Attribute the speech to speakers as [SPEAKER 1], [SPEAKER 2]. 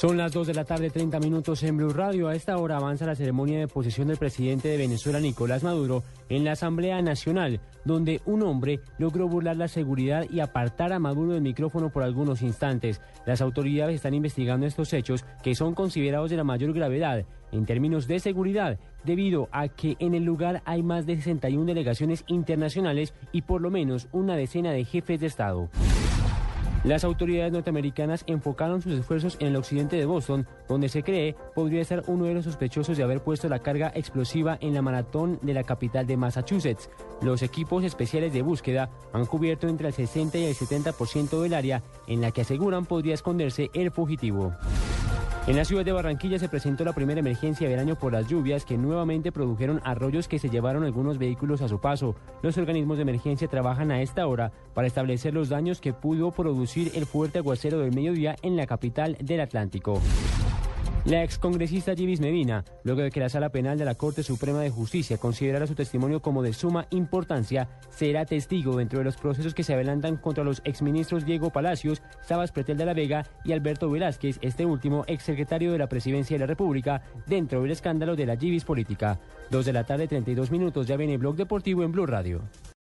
[SPEAKER 1] Son las 2 de la tarde, 30 minutos en Blue Radio. A esta hora avanza la ceremonia de posesión del presidente de Venezuela, Nicolás Maduro, en la Asamblea Nacional, donde un hombre logró burlar la seguridad y apartar a Maduro del micrófono por algunos instantes. Las autoridades están investigando estos hechos que son considerados de la mayor gravedad en términos de seguridad, debido a que en el lugar hay más de 61 delegaciones internacionales y por lo menos una decena de jefes de Estado. Las autoridades norteamericanas enfocaron sus esfuerzos en el occidente de Boston, donde se cree podría ser uno de los sospechosos de haber puesto la carga explosiva en la maratón de la capital de Massachusetts. Los equipos especiales de búsqueda han cubierto entre el 60 y el 70% del área en la que aseguran podría esconderse el fugitivo. En la ciudad de Barranquilla se presentó la primera emergencia del año por las lluvias que nuevamente produjeron arroyos que se llevaron algunos vehículos a su paso. Los organismos de emergencia trabajan a esta hora para establecer los daños que pudo producir el fuerte aguacero del mediodía en la capital del Atlántico. La excongresista Givis Medina, luego de que la Sala Penal de la Corte Suprema de Justicia considerara su testimonio como de suma importancia, será testigo dentro de los procesos que se adelantan contra los exministros Diego Palacios, Sabas Pretel de la Vega y Alberto Velázquez, este último exsecretario de la Presidencia de la República, dentro del escándalo de la Givis política. Dos de la tarde, 32 minutos, ya viene Blog Deportivo en Blue Radio.